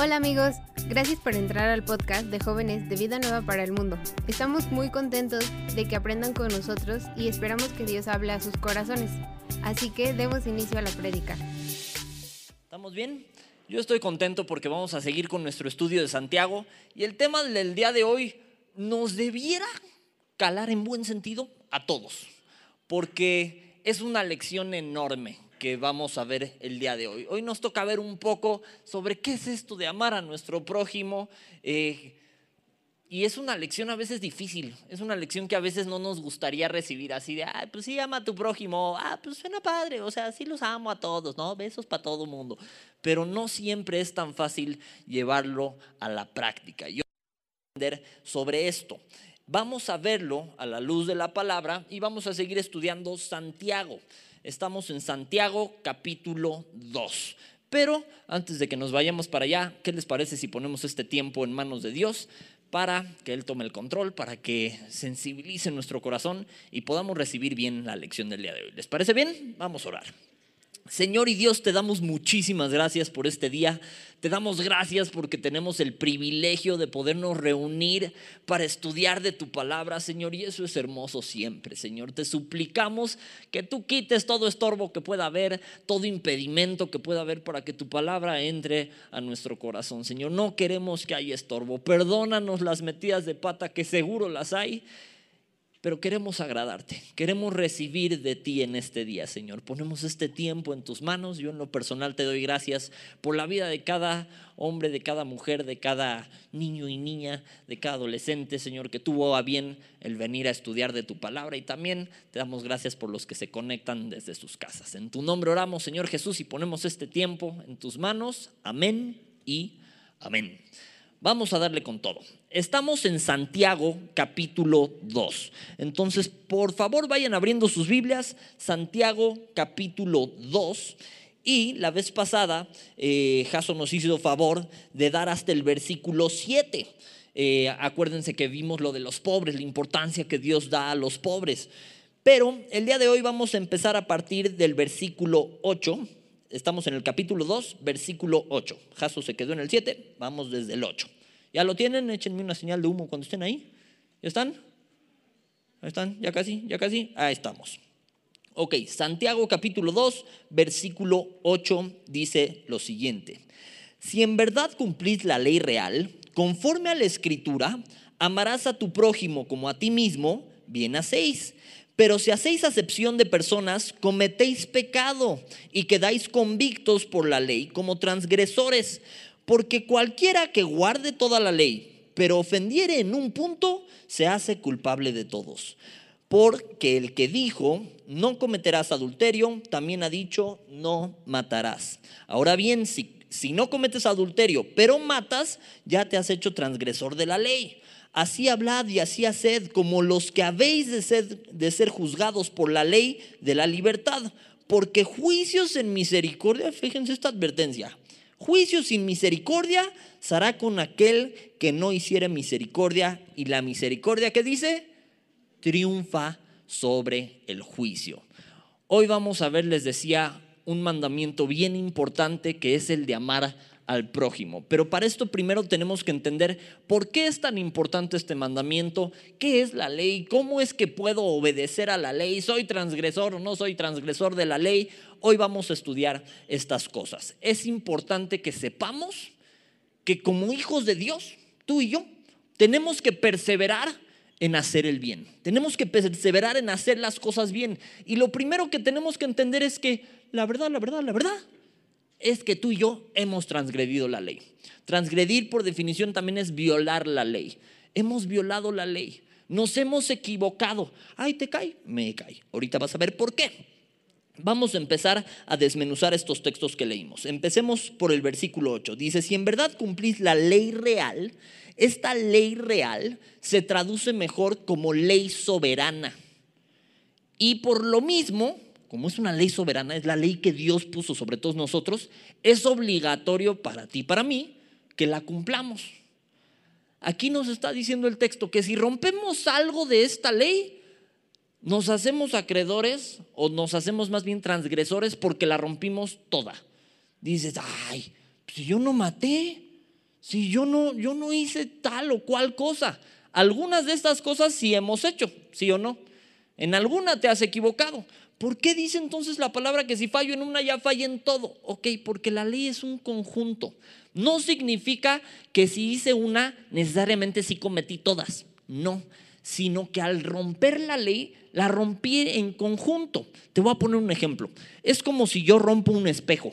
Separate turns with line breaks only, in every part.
Hola amigos, gracias por entrar al podcast de jóvenes de Vida Nueva para el Mundo. Estamos muy contentos de que aprendan con nosotros y esperamos que Dios hable a sus corazones. Así que demos inicio a la prédica.
¿Estamos bien? Yo estoy contento porque vamos a seguir con nuestro estudio de Santiago y el tema del día de hoy nos debiera calar en buen sentido a todos, porque es una lección enorme que vamos a ver el día de hoy. Hoy nos toca ver un poco sobre qué es esto de amar a nuestro prójimo. eh, y es una lección a veces difícil, es una lección que a veces no nos gustaría recibir así de, ah, pues sí, ama a tu prójimo, ah, pues suena padre, o sea, sí los amo a todos, ¿no? Besos para todo mundo. Pero no siempre es tan fácil llevarlo a la práctica. Yo aprender sobre esto. Vamos a verlo a la luz de la palabra y vamos a seguir estudiando Santiago. Estamos en Santiago capítulo 2. Pero antes de que nos vayamos para allá, ¿qué les parece si ponemos este tiempo en manos de Dios para que Él tome el control, para que sensibilice nuestro corazón y podamos recibir bien la lección del día de hoy? ¿Les parece bien? Vamos a orar. Señor y Dios, te damos muchísimas gracias por este día. Te damos gracias porque tenemos el privilegio de podernos reunir para estudiar de tu palabra, Señor. Y eso es hermoso siempre, Señor. Te suplicamos que tú quites todo estorbo que pueda haber, todo impedimento que pueda haber para que tu palabra entre a nuestro corazón, Señor. No queremos que haya estorbo. Perdónanos las metidas de pata que seguro las hay pero queremos agradarte, queremos recibir de ti en este día, Señor. Ponemos este tiempo en tus manos. Yo en lo personal te doy gracias por la vida de cada hombre, de cada mujer, de cada niño y niña, de cada adolescente, Señor, que tuvo a bien el venir a estudiar de tu palabra. Y también te damos gracias por los que se conectan desde sus casas. En tu nombre oramos, Señor Jesús, y ponemos este tiempo en tus manos. Amén y amén. Vamos a darle con todo. Estamos en Santiago capítulo 2. Entonces, por favor, vayan abriendo sus Biblias. Santiago capítulo 2. Y la vez pasada, eh, Jason nos hizo favor de dar hasta el versículo 7. Eh, acuérdense que vimos lo de los pobres, la importancia que Dios da a los pobres. Pero el día de hoy vamos a empezar a partir del versículo 8 Estamos en el capítulo 2, versículo 8. Jaso se quedó en el 7, vamos desde el 8. ¿Ya lo tienen? Échenme una señal de humo cuando estén ahí. ¿Ya están? ¿Ya están? ¿Ya casi? ¿Ya casi? Ahí estamos. Ok, Santiago capítulo 2, versículo 8 dice lo siguiente. Si en verdad cumplís la ley real, conforme a la escritura, amarás a tu prójimo como a ti mismo, bien hacéis. Pero si hacéis acepción de personas, cometéis pecado y quedáis convictos por la ley como transgresores. Porque cualquiera que guarde toda la ley, pero ofendiere en un punto, se hace culpable de todos. Porque el que dijo, no cometerás adulterio, también ha dicho, no matarás. Ahora bien, si, si no cometes adulterio, pero matas, ya te has hecho transgresor de la ley. Así hablad y así haced como los que habéis de ser, de ser juzgados por la ley de la libertad. Porque juicios en misericordia, fíjense esta advertencia, juicio sin misericordia será con aquel que no hiciere misericordia. Y la misericordia que dice, triunfa sobre el juicio. Hoy vamos a ver, les decía, un mandamiento bien importante que es el de amar al prójimo. Pero para esto primero tenemos que entender por qué es tan importante este mandamiento, qué es la ley, cómo es que puedo obedecer a la ley, soy transgresor o no soy transgresor de la ley. Hoy vamos a estudiar estas cosas. Es importante que sepamos que como hijos de Dios, tú y yo, tenemos que perseverar en hacer el bien. Tenemos que perseverar en hacer las cosas bien. Y lo primero que tenemos que entender es que la verdad, la verdad, la verdad es que tú y yo hemos transgredido la ley. Transgredir por definición también es violar la ley. Hemos violado la ley. Nos hemos equivocado. Ay, te cae, me cae. Ahorita vas a ver por qué. Vamos a empezar a desmenuzar estos textos que leímos. Empecemos por el versículo 8. Dice, si en verdad cumplís la ley real, esta ley real se traduce mejor como ley soberana. Y por lo mismo, como es una ley soberana, es la ley que Dios puso sobre todos nosotros, es obligatorio para ti para mí que la cumplamos. Aquí nos está diciendo el texto que si rompemos algo de esta ley, nos hacemos acreedores o nos hacemos más bien transgresores porque la rompimos toda. Dices, ay, Si yo no maté, si yo no, yo no hice tal o cual cosa. Algunas de estas cosas sí hemos hecho, sí o no. En alguna te has equivocado. ¿Por qué dice entonces la palabra que si fallo en una ya falla en todo? Ok, porque la ley es un conjunto. No significa que si hice una, necesariamente sí cometí todas. No, sino que al romper la ley, la rompí en conjunto. Te voy a poner un ejemplo. Es como si yo rompo un espejo.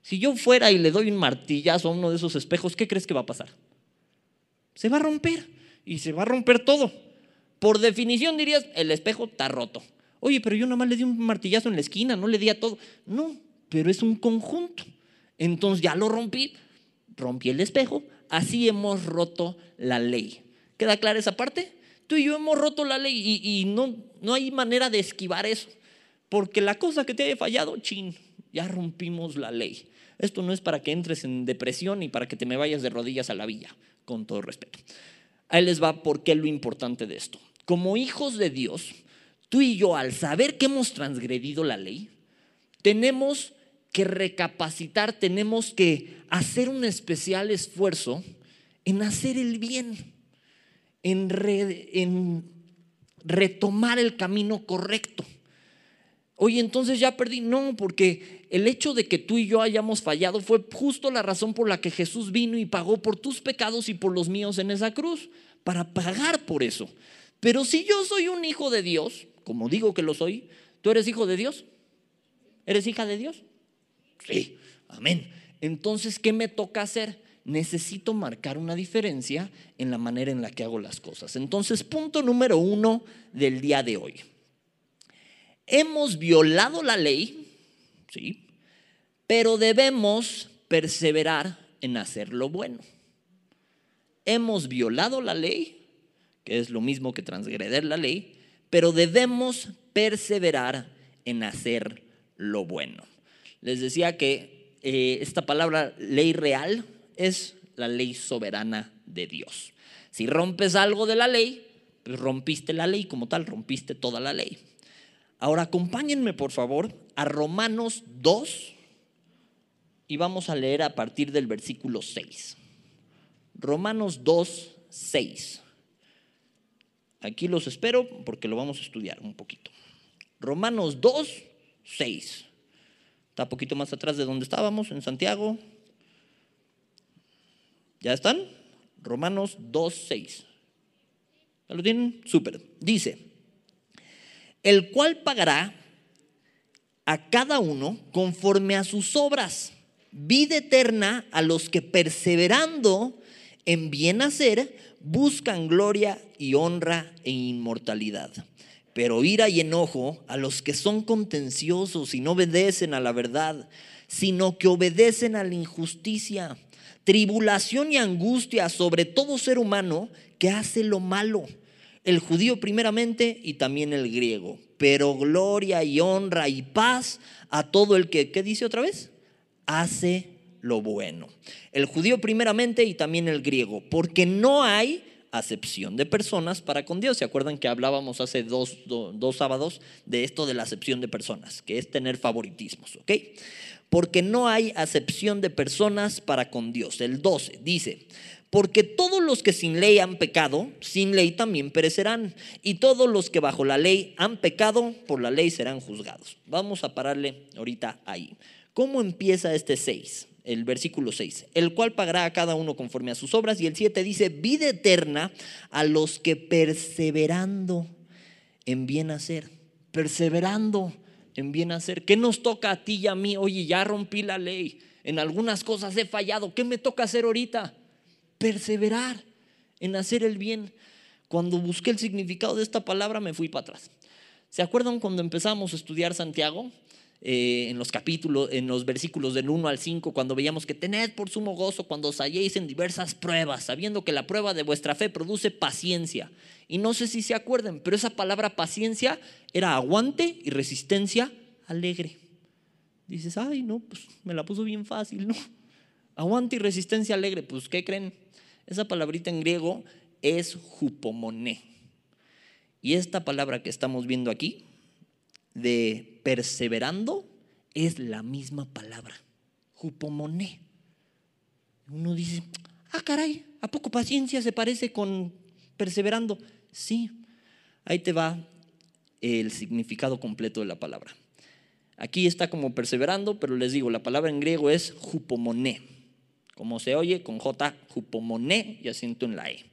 Si yo fuera y le doy un martillazo a uno de esos espejos, ¿qué crees que va a pasar? Se va a romper y se va a romper todo. Por definición dirías, el espejo está roto. Oye, pero yo nada más le di un martillazo en la esquina, no le di a todo. No, pero es un conjunto. Entonces ya lo rompí, rompí el espejo, así hemos roto la ley. ¿Queda clara esa parte? Tú y yo hemos roto la ley y, no, no hay manera de esquivar eso. Porque la cosa que te haya fallado, chin, ya rompimos la ley. Esto no es para que entres en depresión y para que te me vayas de rodillas a la villa, con todo respeto. Ahí les va por qué lo importante de esto. Como hijos de Dios, tú y yo, al saber que hemos transgredido la ley, tenemos que recapacitar, tenemos que hacer un especial esfuerzo en hacer el bien, en, retomar el camino correcto. Oye, entonces ya perdí. No, porque el hecho de que tú y yo hayamos fallado fue justo la razón por la que Jesús vino y pagó por tus pecados y por los míos en esa cruz, para pagar por eso. Pero si yo soy un hijo de Dios, como digo que lo soy, ¿tú eres hijo de Dios? ¿Eres hija de Dios? Sí, amén. Entonces, ¿qué me toca hacer? Necesito marcar una diferencia en la manera en la que hago las cosas. Entonces, punto número uno del día de hoy hemos violado la ley, ¿sí? Pero debemos perseverar en hacer lo bueno. Hemos violado la ley, que es lo mismo que transgreder la ley, pero debemos perseverar en hacer lo bueno. Les decía que eh, esta palabra ley real es la ley soberana de Dios. Si rompes algo de la ley, pues rompiste la ley como tal, rompiste toda la ley. Ahora acompáñenme por favor a Romanos 2 y vamos a leer a partir del versículo 6. Romanos 2, 6. Aquí los espero porque lo vamos a estudiar un poquito. Romanos 2, 6. Está poquito más atrás de donde estábamos, en Santiago. ¿Ya están? Romanos 2, 6. ¿Ya lo tienen? Súper. Dice, el cual pagará a cada uno conforme a sus obras, vida eterna a los que perseverando en bien hacer buscan gloria y honra e inmortalidad. Pero ira y enojo a los que son contenciosos y no obedecen a la verdad, sino que obedecen a la injusticia. Tribulación y angustia sobre todo ser humano que hace lo malo el judío primeramente y también el griego. Pero gloria y honra y paz a todo el que, ¿qué dice otra vez? Hace lo bueno. El judío primeramente y también el griego, porque no hay acepción de personas para con Dios. ¿Se acuerdan que hablábamos hace dos, dos sábados de esto de la acepción de personas, que es tener favoritismos, ¿ok? Porque no hay acepción de personas para con Dios. El 12 dice, porque todos los que sin ley han pecado, sin ley también perecerán. Y todos los que bajo la ley han pecado, por la ley serán juzgados. Vamos a pararle ahorita ahí. ¿Cómo empieza este 6? El versículo 6. El cual pagará a cada uno conforme a sus obras. Y el 7 dice, vida eterna a los que perseverando en bien hacer. Perseverando en bien hacer. ¿Qué nos toca a ti y a mí? Oye, ya rompí la ley. En algunas cosas he fallado. ¿Qué me toca hacer ahorita? perseverar en hacer el bien. Cuando busqué el significado de esta palabra me fui para atrás. ¿Se acuerdan cuando empezamos a estudiar Santiago? Eh, en los capítulos, en los versículos del 1 al 5, cuando veíamos que tened por sumo gozo cuando os halléis en diversas pruebas, sabiendo que la prueba de vuestra fe produce paciencia. Y no sé si se acuerdan, pero esa palabra paciencia era aguante y resistencia alegre. Dices, ay, no, pues me la puso bien fácil, ¿no? Aguante y resistencia alegre, pues ¿qué creen? Esa palabrita en griego es jupomoné. Y esta palabra que estamos viendo aquí, de perseverando, es la misma palabra, jupomoné. Uno dice, ah, caray, ¿a poco paciencia se parece con perseverando? Sí, ahí te va el significado completo de la palabra. Aquí está como perseverando, pero les digo, la palabra en griego es jupomoné. Como se oye, con J, jupomoné y asiento en la E.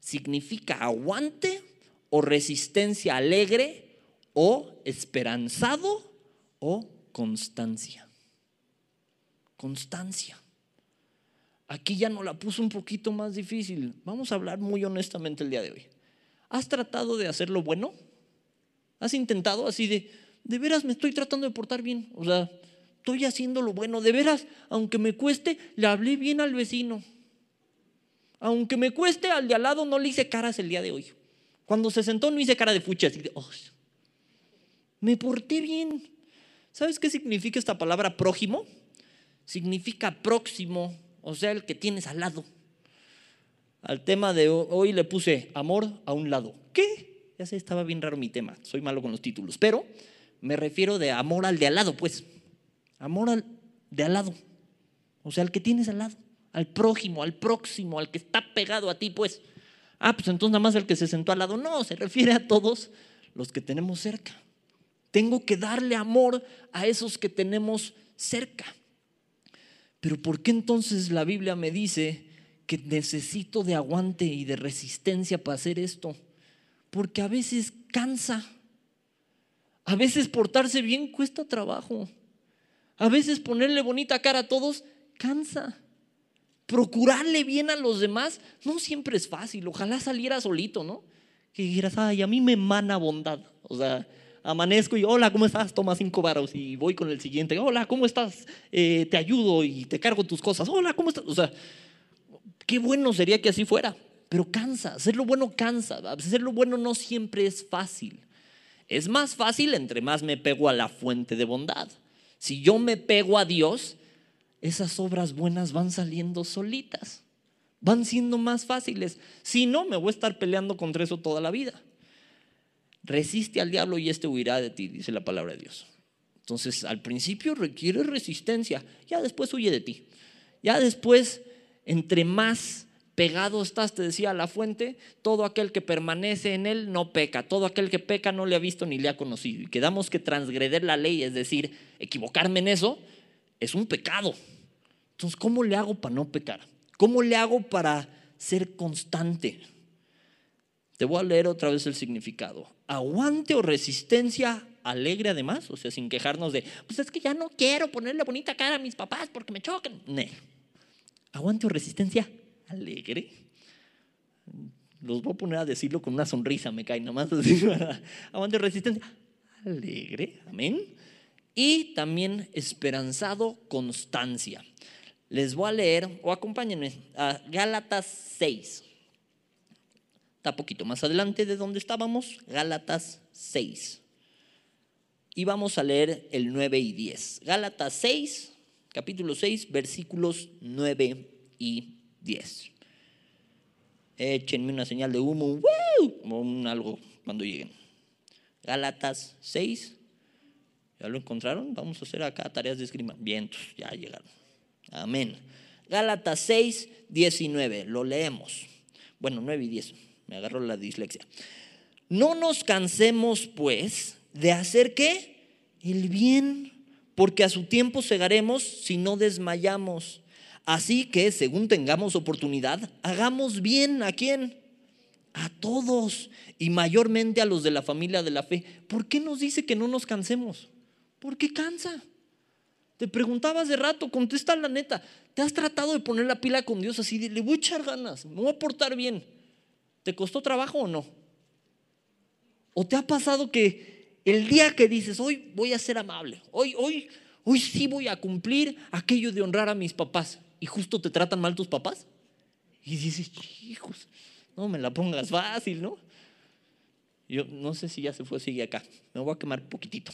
Significa aguante o resistencia alegre o esperanzado o constancia. Constancia. Aquí ya no la puso un poquito más difícil. Vamos a hablar muy honestamente el día de hoy. ¿Has tratado de hacer lo bueno? ¿Has intentado así de, de veras me estoy tratando de portar bien? O sea, estoy haciendo lo bueno. De veras, aunque me cueste, le hablé bien al vecino. Aunque me cueste, al de al lado no le hice caras el día de hoy. Cuando se sentó no hice cara de fucha, así de, oh, me porté bien. ¿Sabes qué significa esta palabra prójimo? Significa próximo, o sea, el que tienes al lado. Al tema de hoy le puse amor a un lado. ¿Qué? Ya sé, estaba bien raro mi tema, soy malo con los títulos, pero me refiero de amor al de al lado, pues. Amor al de al lado. O sea, al que tienes al lado, al prójimo, al próximo, al que está pegado a ti, pues. Ah, pues entonces nada más el que se sentó al lado. No, se refiere a todos los que tenemos cerca. Tengo que darle amor a esos que tenemos cerca. Pero ¿por qué entonces la Biblia me dice que necesito de aguante y de resistencia para hacer esto? Porque a veces cansa. A veces portarse bien cuesta trabajo. A veces ponerle bonita cara a todos cansa. Procurarle bien a los demás no siempre es fácil. Ojalá saliera solito, ¿no? Que dijeras, ay, a mí me emana bondad. O sea, amanezco y hola, ¿cómo estás? Toma cinco varos y voy con el siguiente. Hola, ¿cómo estás? Eh, te ayudo y te cargo tus cosas. Hola, ¿cómo estás? O sea, qué bueno sería que así fuera, pero cansa. Hacer lo bueno cansa. Hacer lo bueno no siempre es fácil. Es más fácil entre más me pego a la fuente de bondad. Si yo me pego a Dios, esas obras buenas van saliendo solitas. Van siendo más fáciles. Si no, me voy a estar peleando contra eso toda la vida. Resiste al diablo y éste huirá de ti, dice la palabra de Dios. Entonces, al principio requiere resistencia, ya después huye de ti. Ya después, entre más pegado estás, te decía la fuente, todo aquel que permanece en él no peca, todo aquel que peca no le ha visto ni le ha conocido. Y quedamos que transgreder la ley, es decir, equivocarme en eso, es un pecado. Entonces, ¿cómo le hago para no pecar? ¿Cómo le hago para ser constante? Te voy a leer otra vez el significado. Aguante o resistencia alegre además, o sea, sin quejarnos de, pues es que ya no quiero ponerle bonita cara a mis papás porque me chocan. No. Aguante o resistencia alegre. Los voy a poner a decirlo con una sonrisa, me cae nomás. Aguante o resistencia alegre, amén. Y también esperanzado constancia. Les voy a leer, o acompáñenme, a Gálatas 6 poquito más adelante de donde estábamos, Gálatas 6. Y vamos a leer el 9 y 10. Gálatas 6, capítulo 6, versículos 9 y 10. Échenme una señal de humo, como un algo cuando lleguen. Gálatas 6. ¿Ya lo encontraron? Vamos a hacer acá tareas de esgrima. Vientos, ya llegaron. Amén. Gálatas 6, 19. Lo leemos. Bueno, 9 y 10 me agarró la dislexia. No nos cansemos, pues, de hacer qué? El bien, porque a su tiempo segaremos si no desmayamos. Así que, según tengamos oportunidad, hagamos bien a quién? A todos y mayormente a los de la familia de la fe. ¿Por qué nos dice que no nos cansemos? Porque cansa. Te preguntabas de rato, contesta la neta. ¿Te has tratado de poner la pila con Dios así de, le voy a echar ganas, me voy a portar bien? ¿Te costó trabajo o no? ¿O te ha pasado que el día que dices, hoy voy a ser amable, hoy, hoy, hoy sí voy a cumplir aquello de honrar a mis papás, y justo te tratan mal tus papás? Y dices, hijos, no me la pongas fácil, ¿no? Yo no sé si ya se fue, sigue acá, me voy a quemar poquitito.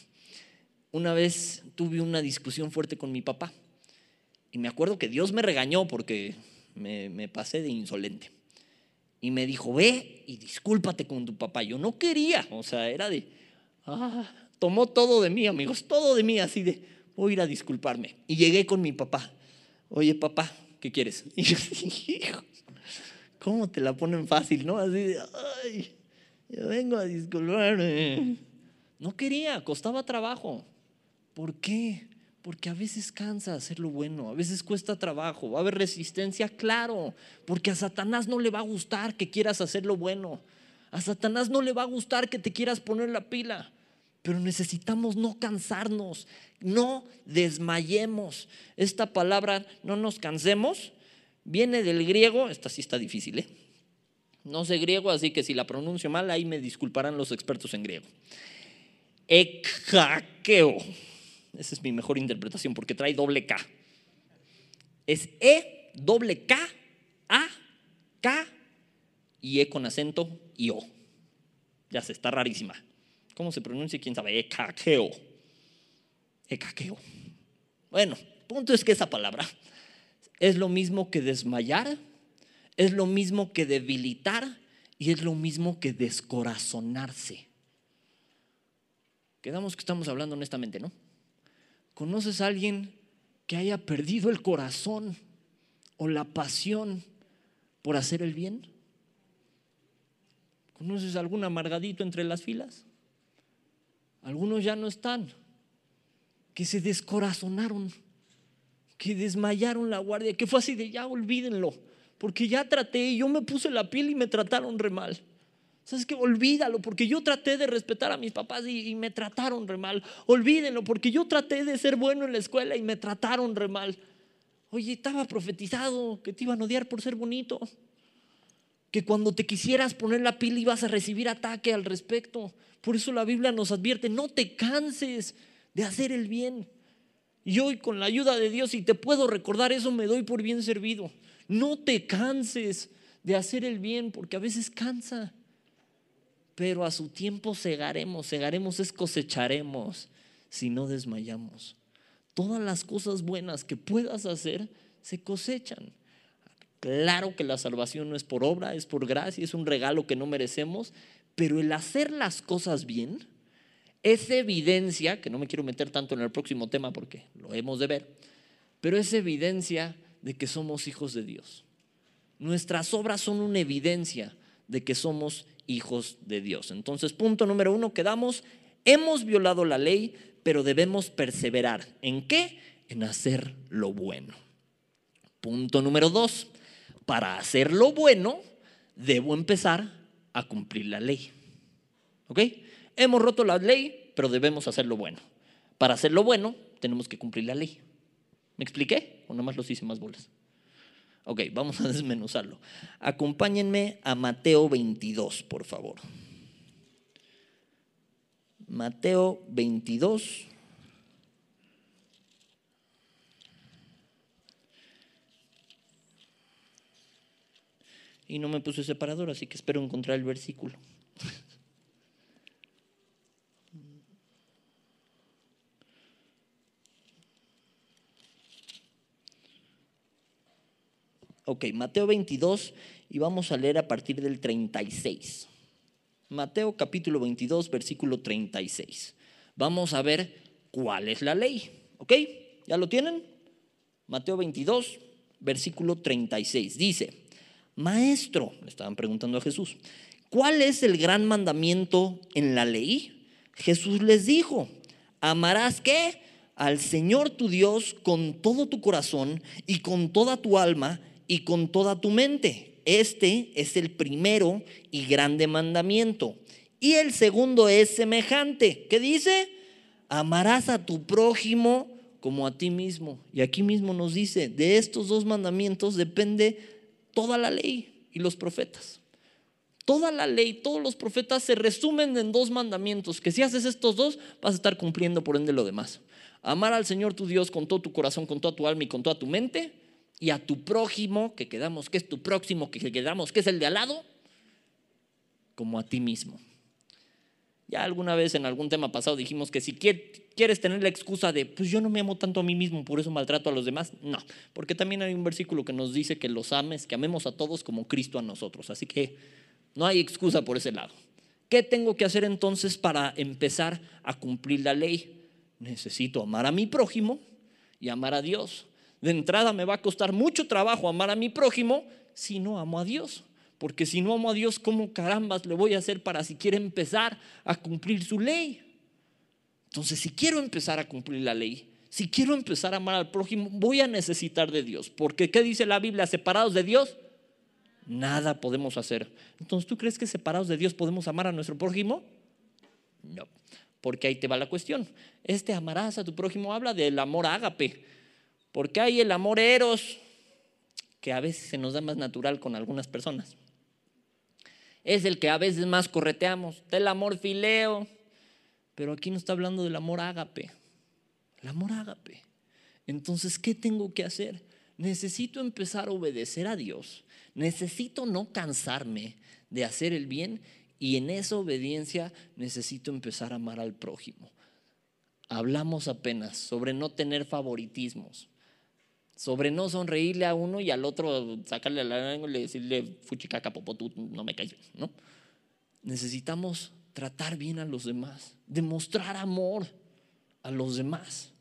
Una vez tuve una discusión fuerte con mi papá y me acuerdo que Dios me regañó porque me, me pasé de insolente y me dijo, ve y discúlpate con tu papá. Yo no quería, o sea, era de, ah, tomó todo de mí, amigos, todo de mí, así de, voy a ir a disculparme. Y llegué con mi papá. Oye, papá, ¿qué quieres? Y yo hijo, ¿cómo te la ponen fácil, no? Así de, ay, yo vengo a disculparme. No quería, costaba trabajo. ¿Por qué? Porque a veces cansa hacer lo bueno, a veces cuesta trabajo, va a haber resistencia, claro, porque a Satanás no le va a gustar que quieras hacer lo bueno. A Satanás no le va a gustar que te quieras poner la pila, pero necesitamos no cansarnos, no desmayemos. Esta palabra, no nos cansemos, viene del griego, esta sí está difícil, ¿eh? No sé griego, así que si la pronuncio mal, ahí me disculparán los expertos en griego. Ekakeo. Esa es mi mejor interpretación porque trae doble K. Es E, doble K, A, K y E con acento y O. Ya se está rarísima. ¿Cómo se pronuncia? ¿Quién sabe? Ekakeo. Ekakeo. Bueno, punto es que esa palabra es lo mismo que desmayar, es lo mismo que debilitar y es lo mismo que descorazonarse. Quedamos que estamos hablando honestamente, ¿no? ¿Conoces a alguien que haya perdido el corazón o la pasión por hacer el bien? ¿Conoces algún amargadito entre las filas? Algunos ya no están, que se descorazonaron, que desmayaron la guardia, que fue así de ya olvídenlo, porque ya traté, yo me puse la piel y me trataron re mal. ¿Sabes qué? Olvídalo, porque yo traté de respetar a mis papás y, me trataron re mal. Olvídenlo, porque yo traté de ser bueno en la escuela y me trataron re mal. Oye, estaba profetizado que te iban a odiar por ser bonito. Que cuando te quisieras poner la pila ibas a recibir ataque al respecto. Por eso la Biblia nos advierte, no te canses de hacer el bien. Y hoy con la ayuda de Dios, si te puedo recordar eso, me doy por bien servido. No te canses de hacer el bien, porque a veces cansa pero a su tiempo segaremos, segaremos es cosecharemos si no desmayamos. Todas las cosas buenas que puedas hacer se cosechan. Claro que la salvación no es por obra, es por gracia, es un regalo que no merecemos, pero el hacer las cosas bien es evidencia, que no me quiero meter tanto en el próximo tema porque lo hemos de ver, pero es evidencia de que somos hijos de Dios. Nuestras obras son una evidencia de que somos hijos de Dios. Entonces, punto número uno, quedamos, hemos violado la ley, pero debemos perseverar. ¿En qué? En hacer lo bueno. Punto número dos, para hacer lo bueno, debo empezar a cumplir la ley. ¿Ok? Hemos roto la ley, pero debemos hacer lo bueno. Para hacer lo bueno, tenemos que cumplir la ley. ¿Me expliqué? ¿O nomás los hice más bolas? Ok, vamos a desmenuzarlo. Acompáñenme a Mateo 22, por favor. Mateo 22. Y no me puse separador, así que espero encontrar el versículo. Ok, Mateo 22 y vamos a leer a partir del 36. Mateo capítulo 22, versículo 36. Vamos a ver cuál es la ley. ¿Ok? ¿Ya lo tienen? Mateo 22, versículo 36. Dice, Maestro, le estaban preguntando a Jesús, ¿cuál es el gran mandamiento en la ley? Jesús les dijo, amarás qué? Al Señor tu Dios con todo tu corazón y con toda tu alma y con toda tu mente. Este es el primero y grande mandamiento. Y el segundo es semejante. ¿Qué dice? Amarás a tu prójimo como a ti mismo. Y aquí mismo nos dice, de estos dos mandamientos depende toda la ley y los profetas. Toda la ley, todos los profetas se resumen en dos mandamientos, que si haces estos dos vas a estar cumpliendo por ende lo demás. Amar al Señor tu Dios con todo tu corazón, con toda tu alma y con toda tu mente y a tu prójimo, que quedamos que es tu próximo, que quedamos que es el de al lado, como a ti mismo. Ya alguna vez en algún tema pasado dijimos que si quieres tener la excusa de, pues yo no me amo tanto a mí mismo, por eso maltrato a los demás, no, porque también hay un versículo que nos dice que los ames, que amemos a todos como Cristo a nosotros, así que no hay excusa por ese lado. ¿Qué tengo que hacer entonces para empezar a cumplir la ley? Necesito amar a mi prójimo y amar a Dios. De entrada me va a costar mucho trabajo amar a mi prójimo si no amo a Dios. Porque si no amo a Dios, ¿cómo carambas le voy a hacer para siquiera empezar a cumplir su ley? Entonces, si quiero empezar a cumplir la ley, si quiero empezar a amar al prójimo, voy a necesitar de Dios. Porque ¿qué dice la Biblia? Separados de Dios, nada podemos hacer. Entonces, ¿tú crees que separados de Dios podemos amar a nuestro prójimo? No, porque ahí te va la cuestión. Este amarás a tu prójimo habla del amor ágape, porque hay el amor eros, que a veces se nos da más natural con algunas personas. Es el que a veces más correteamos, del amor fileo, pero aquí no está hablando del amor ágape, el amor ágape. Entonces, ¿qué tengo que hacer? Necesito empezar a obedecer a Dios, necesito no cansarme de hacer el bien y en esa obediencia necesito empezar a amar al prójimo. Hablamos apenas sobre no tener favoritismos, sobre no sonreírle a uno y al otro sacarle la lengua y decirle fuchicaca popotú, no me caes, ¿no? Necesitamos tratar bien a los demás, demostrar amor a los demás.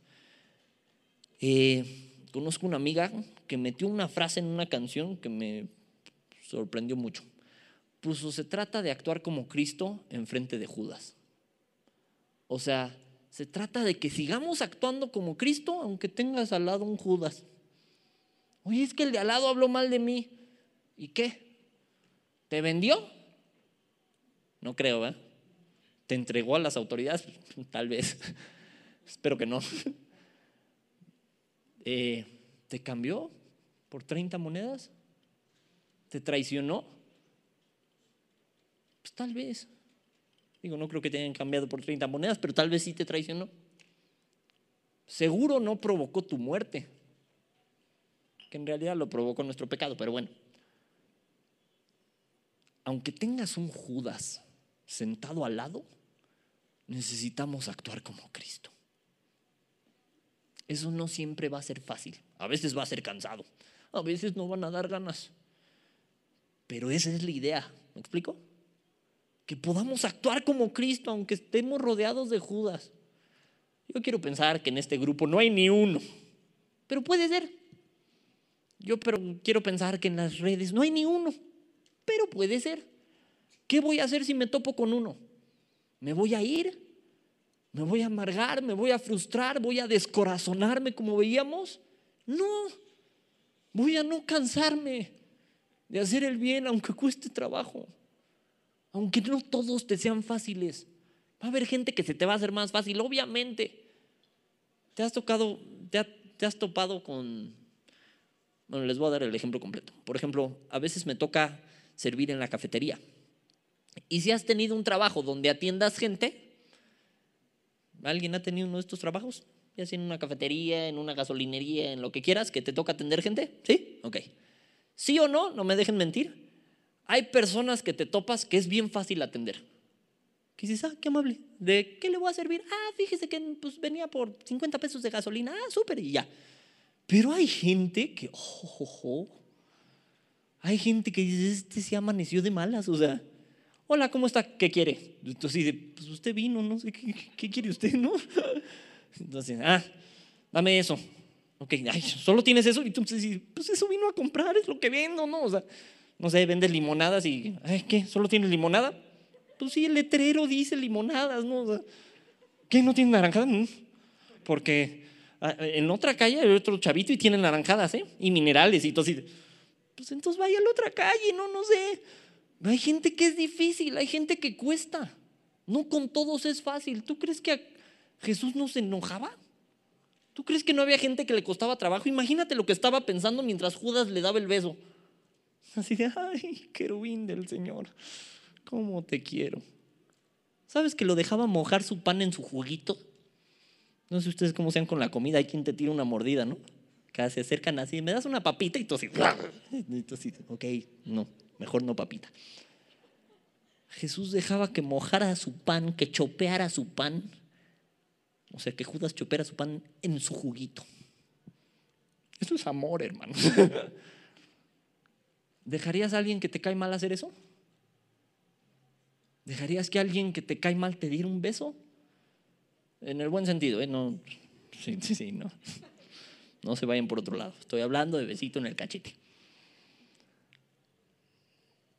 Eh, conozco una amiga que metió una frase en una canción que me sorprendió mucho puso, se trata de actuar como Cristo en frente de Judas. O sea, se trata de que sigamos actuando como Cristo aunque tengas al lado un Judas. Oye, es que el de al lado habló mal de mí. ¿Y qué? ¿Te vendió? No creo, ¿eh? ¿Te entregó a las autoridades? Tal vez. Espero que no. Eh, ¿Te cambió por 30 monedas? ¿Te traicionó? Pues tal vez. Digo, no creo que te hayan cambiado por 30 monedas, pero tal vez sí te traicionó. Seguro no provocó tu muerte, que en realidad lo provocó nuestro pecado, pero bueno. Aunque tengas un Judas sentado al lado, necesitamos actuar como Cristo. Eso no siempre va a ser fácil, a veces va a ser cansado, a veces no van a dar ganas, pero esa es la idea, ¿me explico? que podamos actuar como Cristo, aunque estemos rodeados de Judas. Yo quiero pensar que en este grupo no hay ni uno, pero puede ser. Yo pero quiero pensar que en las redes no hay ni uno, pero puede ser. ¿Qué voy a hacer si me topo con uno? ¿Me voy a ir? ¿Me voy a amargar? ¿Me voy a frustrar? ¿Voy a descorazonarme como veíamos? No, voy a no cansarme de hacer el bien aunque cueste trabajo aunque no todos te sean fáciles. Va a haber gente que se te va a hacer más fácil, obviamente. Te has tocado, te, has topado con... Bueno, les voy a dar el ejemplo completo. Por ejemplo, a veces me toca servir en la cafetería. Y si has tenido un trabajo donde atiendas gente, ¿alguien ha tenido uno de estos trabajos? Ya sea en una cafetería, en una gasolinería, en lo que quieras, que te toca atender gente. ¿Sí? Ok. ¿Sí o no? No me dejen mentir. Hay personas que te topas que es bien fácil atender. Que dices, ah, qué amable. ¿De qué le voy a servir? Ah, fíjese que pues, venía por 50 pesos de gasolina. Ah, súper, y ya. Pero hay gente que, oh, hay gente que dice, este se amaneció de malas, o sea, hola, ¿cómo está? ¿Qué quiere? Entonces dice, pues usted vino, no sé, ¿qué, quiere usted, no? Entonces, ah, dame eso. Ok, ay, solo tienes eso. Y entonces, pues eso vino a comprar, es lo que vendo, ¿no? O sea, no sé, vende limonadas y, ¿qué? ¿Solo tiene limonada? Pues sí, el letrero dice limonadas, ¿no? ¿Qué? ¿No tiene naranjadas? Mm. Porque en otra calle hay otro chavito y tiene naranjadas, ¿eh? Y minerales y todo así. Pues entonces vaya a la otra calle, no, no sé. Hay gente que es difícil, hay gente que cuesta. No con todos es fácil. ¿Tú crees que Jesús no se enojaba? ¿Tú crees que no había gente que le costaba trabajo? Imagínate lo que estaba pensando mientras Judas le daba el beso. Así de, ay, querubín del Señor, ¿cómo te quiero? ¿Sabes que lo dejaba mojar su pan en su juguito? No sé ustedes cómo sean con la comida, hay quien te tira una mordida, ¿no? Que se acercan así, me das una papita y tú así, y tú así, ok, no, mejor no papita. Jesús dejaba que mojara su pan, que chopeara su pan. O sea, que Judas chopeara su pan en su juguito. Eso es amor, hermano. ¿Dejarías a alguien que te cae mal hacer eso? ¿Dejarías que alguien que te cae mal te diera un beso? En el buen sentido, ¿eh? No, sí, sí, no. No se vayan por otro lado. Estoy hablando de besito en el cachete.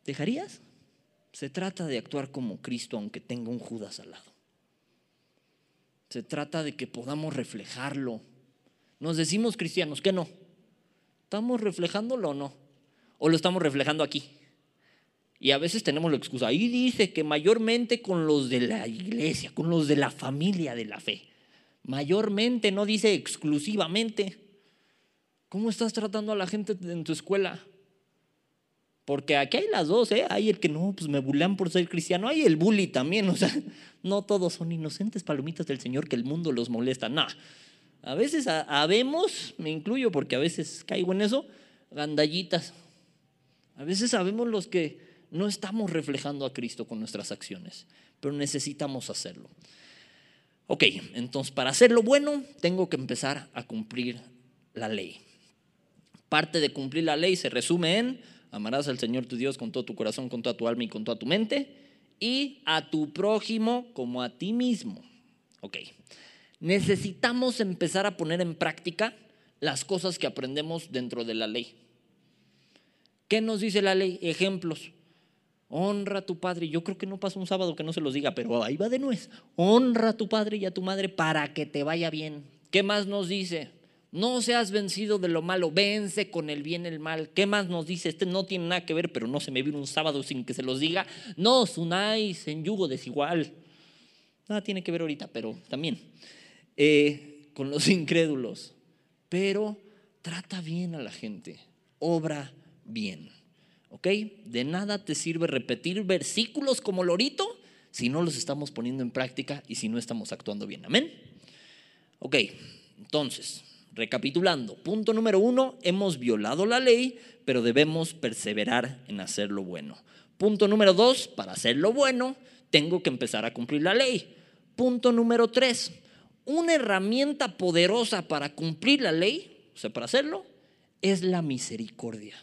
¿Dejarías? Se trata de actuar como Cristo aunque tenga un Judas al lado. Se trata de que podamos reflejarlo. Nos decimos cristianos, que no? ¿Estamos reflejándolo o no? ¿O lo estamos reflejando aquí? Y a veces tenemos la excusa. Ahí dice que mayormente con los de la iglesia, con los de la familia de la fe. Mayormente, no dice exclusivamente. ¿Cómo estás tratando a la gente en tu escuela? Porque aquí hay las dos, ¿eh? Hay el que no, pues me bulean por ser cristiano. Hay el bully también, o sea, no todos son inocentes palomitas del Señor que el mundo los molesta. No. A veces habemos, me incluyo porque a veces caigo en eso, gandallitas. A veces sabemos los que no estamos reflejando a Cristo con nuestras acciones, pero necesitamos hacerlo. Ok, entonces para hacerlo bueno tengo que empezar a cumplir la ley. Parte de cumplir la ley se resume en Amarás al Señor tu Dios con todo tu corazón, con toda tu alma y con toda tu mente. Y a tu prójimo como a ti mismo. Ok. Necesitamos empezar a poner en práctica las cosas que aprendemos dentro de la ley. ¿Qué nos dice la ley? Ejemplos. Honra a tu padre. Yo creo que no pasa un sábado que no se los diga, pero ahí va de nuez. Honra a tu padre y a tu madre para que te vaya bien. ¿Qué más nos dice? No seas vencido de lo malo, vence con el bien el mal. ¿Qué más nos dice? Este no tiene nada que ver, pero no se me viene un sábado sin que se los diga. No os unáis en yugo desigual. Nada tiene que ver ahorita, pero también. Eh, con los incrédulos. Pero trata bien a la gente, obra bien. ¿Ok? De nada te sirve repetir versículos como lorito si no los estamos poniendo en práctica y si no estamos actuando bien. Amén. Ok, entonces, Recapitulando, punto número uno, hemos violado la ley, pero debemos perseverar en hacer lo bueno. Punto número dos, para hacer lo bueno, tengo que empezar a cumplir la ley. Punto número tres, una herramienta poderosa para cumplir la ley, o sea, para hacerlo, es la misericordia.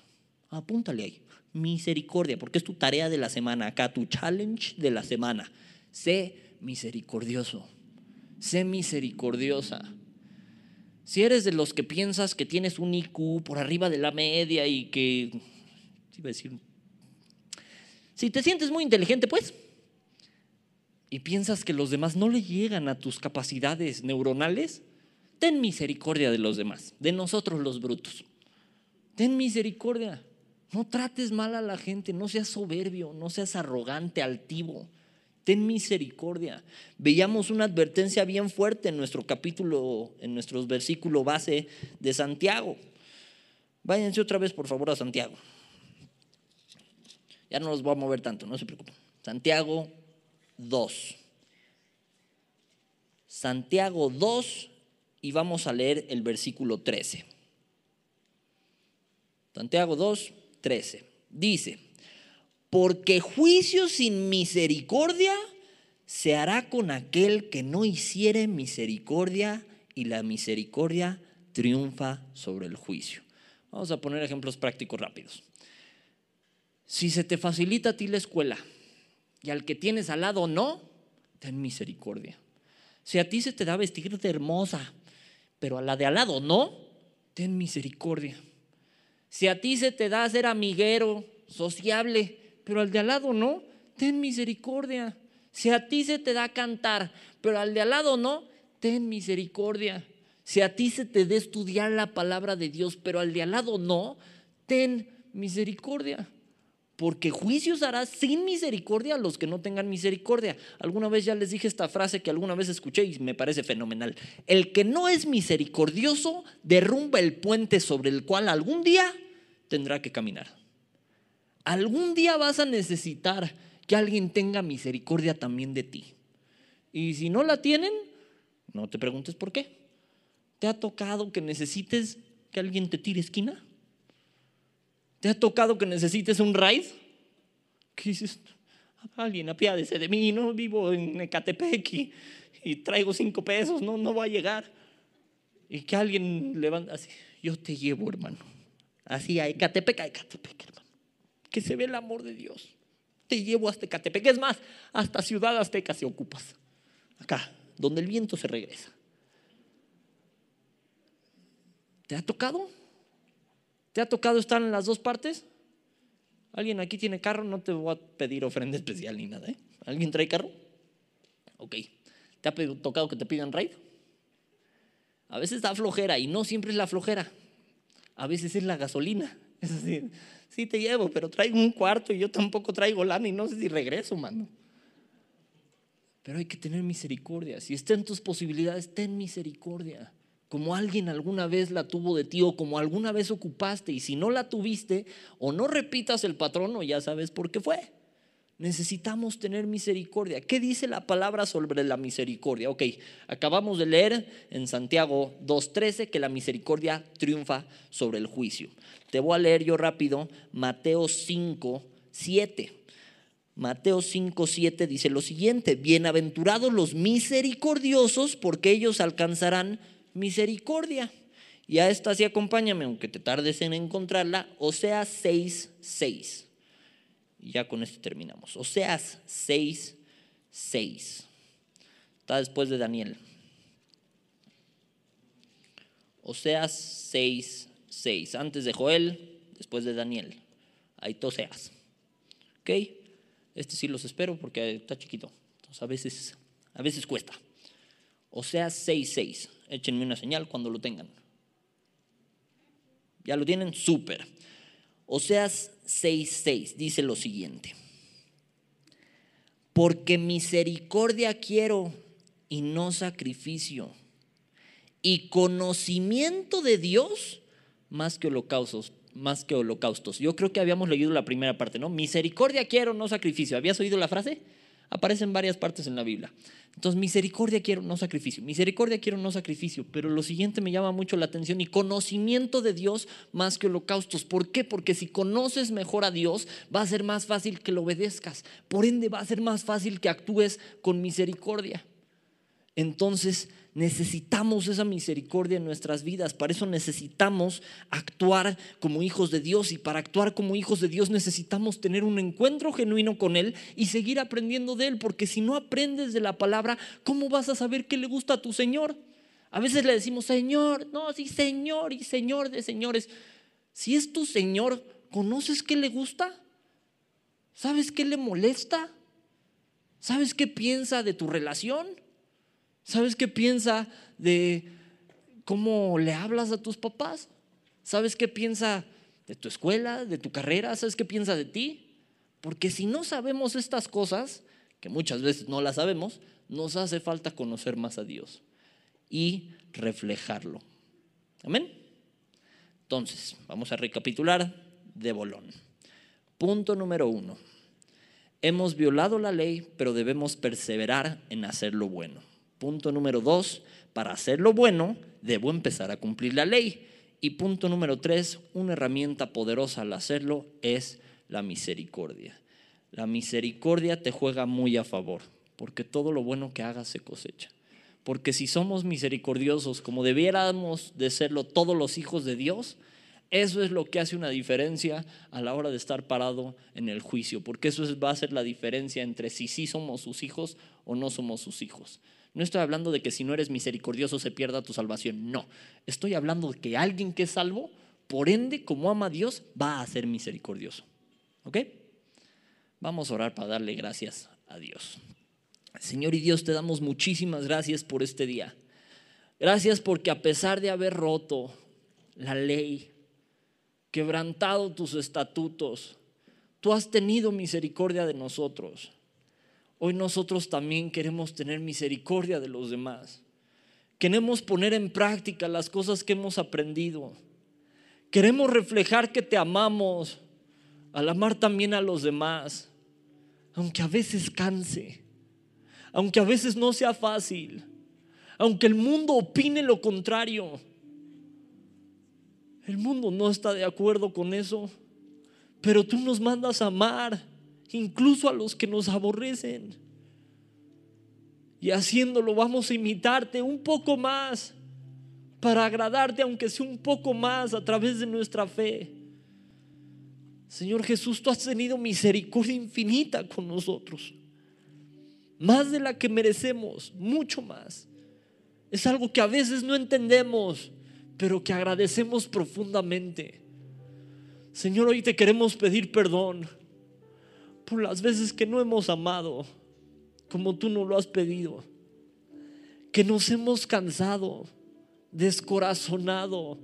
Apúntale ahí, misericordia, porque es tu tarea de la semana, acá tu challenge de la semana. Sé misericordioso, sé misericordiosa. Si eres de los que piensas que tienes un IQ por arriba de la media y que, a decir, si te sientes muy inteligente, pues, y piensas que los demás no le llegan a tus capacidades neuronales, ten misericordia de los demás, de nosotros los brutos. Ten misericordia. No trates mal a la gente, no seas soberbio, no seas arrogante, altivo ten misericordia. Veíamos una advertencia bien fuerte en nuestro capítulo, en nuestros versículos base de Santiago. Váyanse otra vez, por favor, a Santiago. Ya no los voy a mover tanto, no se preocupen. Santiago 2. Santiago 2 y vamos a leer el versículo 13. Santiago 2, 13. Dice, porque juicio sin misericordia se hará con aquel que no hiciere misericordia y la misericordia triunfa sobre el juicio. Vamos a poner ejemplos prácticos rápidos. Si se te facilita a ti la escuela y al que tienes al lado no, ten misericordia. Si a ti se te da vestirte hermosa, pero a la de al lado no, ten misericordia. Si a ti se te da ser amiguero, sociable, pero al de al lado no, ten misericordia. Si a ti se te da cantar, pero al de al lado no, ten misericordia. Si a ti se te da estudiar la palabra de Dios, pero al de al lado no, ten misericordia. Porque juicios harás sin misericordia a los que no tengan misericordia. Alguna vez ya les dije esta frase que alguna vez escuché y me parece fenomenal. El que no es misericordioso derrumba el puente sobre el cual algún día tendrá que caminar. Algún día vas a necesitar que alguien tenga misericordia también de ti. Y si no la tienen, no te preguntes por qué. ¿Te ha tocado que necesites que alguien te tire esquina? ¿Te ha tocado que necesites un ride? ¿Qué dices? Alguien apiádese de mí, no vivo en Ecatepec y, y, traigo cinco pesos, no, no va a llegar. Y que alguien levanta así, yo te llevo, hermano. Así a Ecatepec, a Ecatepec, hermano que se ve el amor de Dios. Te llevo hasta Ecatepec, es más, hasta Ciudad Azteca se ocupas. Acá, donde el viento se regresa. ¿Te ha tocado? ¿Te ha tocado estar en las dos partes? ¿Alguien aquí tiene carro? No te voy a pedir ofrenda especial ni nada. ¿eh? ¿Alguien trae carro? Ok. ¿Te ha tocado que te pidan raid? A veces da flojera y no siempre es la flojera. A veces es la gasolina. Es decir, sí te llevo, pero traigo un cuarto y yo tampoco traigo lana y no sé si regreso, mano. Pero hay que tener misericordia. Si está tus posibilidades, ten misericordia. Como alguien alguna vez la tuvo de ti o como alguna vez ocupaste. Y si no la tuviste, o no repitas el patrón o ya sabes por qué fue. Necesitamos tener misericordia. ¿Qué dice la palabra sobre la misericordia? Ok, acabamos de leer en Santiago 2.13 que la misericordia triunfa sobre el juicio. Te voy a leer yo rápido Mateo 5.7. Mateo 5.7 dice lo siguiente, bienaventurados los misericordiosos porque ellos alcanzarán misericordia. Y a esta sí acompáñame, aunque te tardes en encontrarla, Oseas 6.6. Y ya con esto terminamos. Oseas 6, 6. Está después de Daniel. Oseas 6, 6. Antes de Joel, después de Daniel. Ahí te Oseas. ¿Ok? Este sí los espero porque está chiquito. Entonces a veces, a veces cuesta. Oseas 6, 6. Échenme una señal cuando lo tengan. ¿Ya lo tienen? Súper. Oseas 6:6 dice lo siguiente. Porque misericordia quiero y no sacrificio. Y conocimiento de Dios más que holocaustos, más que holocaustos. Yo creo que habíamos leído la primera parte, ¿no? Misericordia quiero, no sacrificio. ¿Habías oído la frase? Aparece en varias partes en la Biblia. Entonces, misericordia quiero, no sacrificio. Misericordia quiero, no sacrificio. Pero lo siguiente me llama mucho la atención y conocimiento de Dios más que holocaustos. ¿Por qué? Porque si conoces mejor a Dios, va a ser más fácil que lo obedezcas. Por ende, va a ser más fácil que actúes con misericordia. Entonces, necesitamos esa misericordia en nuestras vidas. Para eso necesitamos actuar como hijos de Dios. Y para actuar como hijos de Dios necesitamos tener un encuentro genuino con Él y seguir aprendiendo de Él. Porque si no aprendes de la palabra, ¿cómo vas a saber qué le gusta a tu Señor? A veces le decimos, Señor, no, sí, Señor y Señor de señores. Si es tu Señor, ¿conoces qué le gusta? ¿Sabes qué le molesta? ¿Sabes qué piensa de tu relación? ¿Sabes qué piensa de cómo le hablas a tus papás? ¿Sabes qué piensa de tu escuela, de tu carrera? ¿Sabes qué piensa de ti? Porque si no sabemos estas cosas, que muchas veces no las sabemos, nos hace falta conocer más a Dios y reflejarlo. Amén. Entonces, vamos a recapitular de bolón. Punto número uno. Hemos violado la ley, pero debemos perseverar en hacer lo bueno. Punto número dos, para hacer lo bueno, debo empezar a cumplir la ley. Y punto número tres, una herramienta poderosa al hacerlo es la misericordia. La misericordia te juega muy a favor, porque todo lo bueno que hagas se cosecha. Porque si somos misericordiosos como debiéramos de serlo todos los hijos de Dios, eso es lo que hace una diferencia a la hora de estar parado en el juicio, porque eso va a ser la diferencia entre si sí somos sus hijos o no somos sus hijos. No estoy hablando de que si no eres misericordioso se pierda tu salvación. No. Estoy hablando de que alguien que es salvo, por ende, como ama a Dios, va a ser misericordioso. ¿Ok? Vamos a orar para darle gracias a Dios. Señor y Dios, te damos muchísimas gracias por este día. Gracias porque a pesar de haber roto la ley, quebrantado tus estatutos, tú has tenido misericordia de nosotros. Hoy nosotros también queremos tener misericordia de los demás. Queremos poner en práctica las cosas que hemos aprendido. Queremos reflejar que te amamos al amar también a los demás, aunque a veces canse, aunque a veces no sea fácil, aunque el mundo opine lo contrario. El mundo no está de acuerdo con eso, pero tú nos mandas a amar incluso a los que nos aborrecen. Y haciéndolo vamos a imitarte un poco más para agradarte, aunque sea un poco más a través de nuestra fe. Señor Jesús, tú has tenido misericordia infinita con nosotros, más de la que merecemos, mucho más. Es algo que a veces no entendemos, pero que agradecemos profundamente. Señor, hoy te queremos pedir perdón las veces que no hemos amado como tú nos lo has pedido, que nos hemos cansado, descorazonado,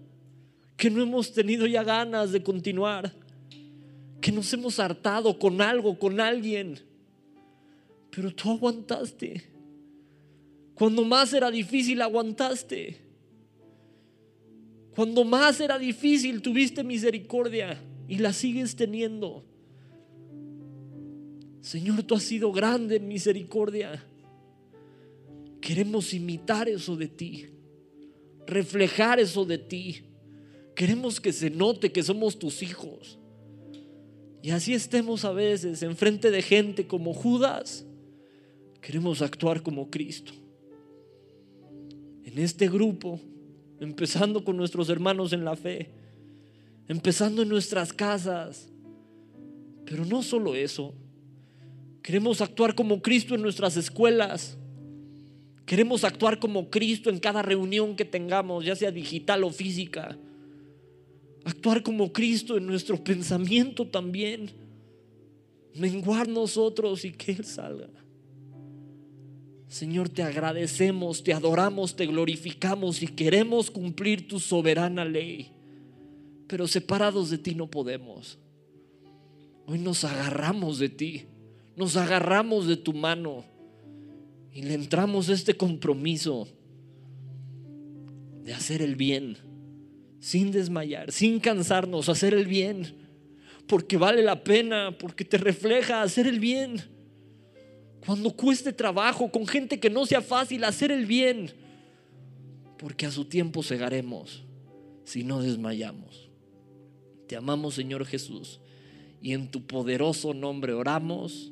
que no hemos tenido ya ganas de continuar, que nos hemos hartado con algo, con alguien, pero tú aguantaste. Cuando más era difícil, aguantaste. Cuando más era difícil, tuviste misericordia y la sigues teniendo. Señor, tú has sido grande en misericordia. Queremos imitar eso de ti, reflejar eso de ti. Queremos que se note que somos tus hijos. Y así estemos a veces enfrente de gente como Judas. Queremos actuar como Cristo. En este grupo, empezando con nuestros hermanos en la fe, empezando en nuestras casas. Pero no solo eso. Queremos actuar como Cristo en nuestras escuelas. Queremos actuar como Cristo en cada reunión que tengamos, ya sea digital o física. Actuar como Cristo en nuestro pensamiento también. Menguar nosotros y que Él salga. Señor, te agradecemos, te adoramos, te glorificamos y queremos cumplir tu soberana ley. Pero separados de ti no podemos. Hoy nos agarramos de ti nos agarramos de tu mano y le entramos este compromiso de hacer el bien, sin desmayar, sin cansarnos, hacer el bien, porque vale la pena, porque te refleja hacer el bien. Cuando cueste trabajo, con gente que no sea fácil, hacer el bien, porque a su tiempo segaremos si no desmayamos. Te amamos, Señor Jesús, y en tu poderoso nombre oramos.